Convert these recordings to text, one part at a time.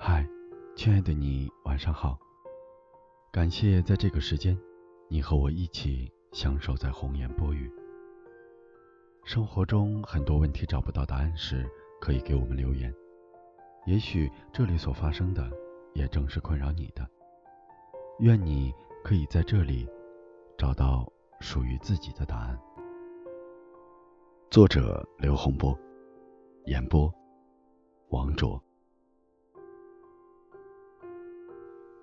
嗨，亲爱的你，晚上好。感谢在这个时间，你和我一起相守在红颜薄雨。生活中很多问题找不到答案时，可以给我们留言。也许这里所发生的，也正是困扰你的。愿你可以在这里找到属于自己的答案。作者：刘洪波，演播：王卓。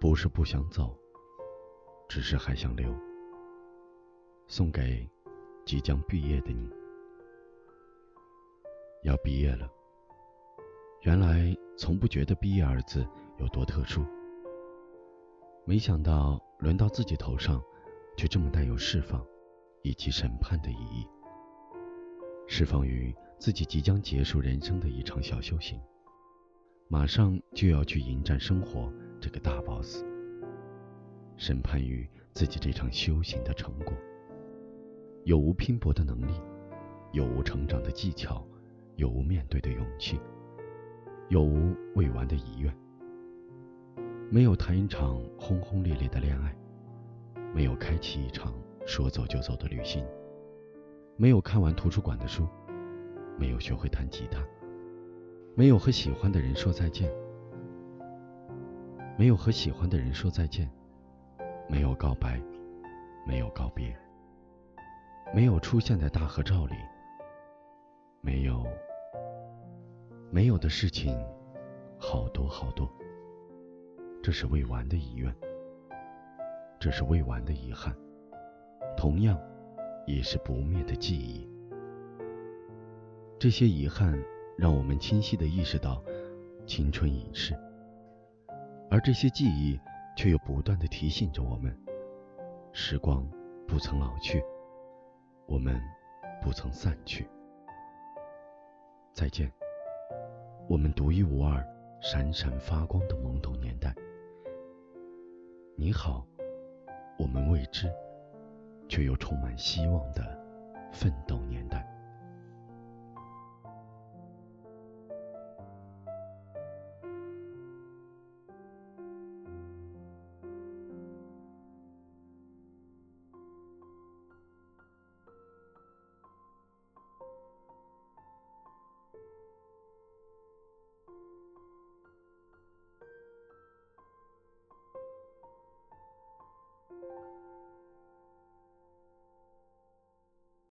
不是不想走，只是还想留。送给即将毕业的你。要毕业了，原来从不觉得“毕业”二字有多特殊，没想到轮到自己头上，却这么带有释放以及审判的意义。释放于自己即将结束人生的一场小修行，马上就要去迎战生活。这个大 boss，审判于自己这场修行的成果，有无拼搏的能力，有无成长的技巧，有无面对的勇气，有无未完的遗愿。没有谈一场轰轰烈烈的恋爱，没有开启一场说走就走的旅行，没有看完图书馆的书，没有学会弹吉他，没有和喜欢的人说再见。没有和喜欢的人说再见，没有告白，没有告别，没有出现在大合照里，没有，没有的事情好多好多。这是未完的遗愿，这是未完的遗憾，同样也是不灭的记忆。这些遗憾让我们清晰的意识到青春已逝。而这些记忆，却又不断的提醒着我们：时光不曾老去，我们不曾散去。再见，我们独一无二、闪闪发光的懵懂年代。你好，我们未知却又充满希望的奋斗年代。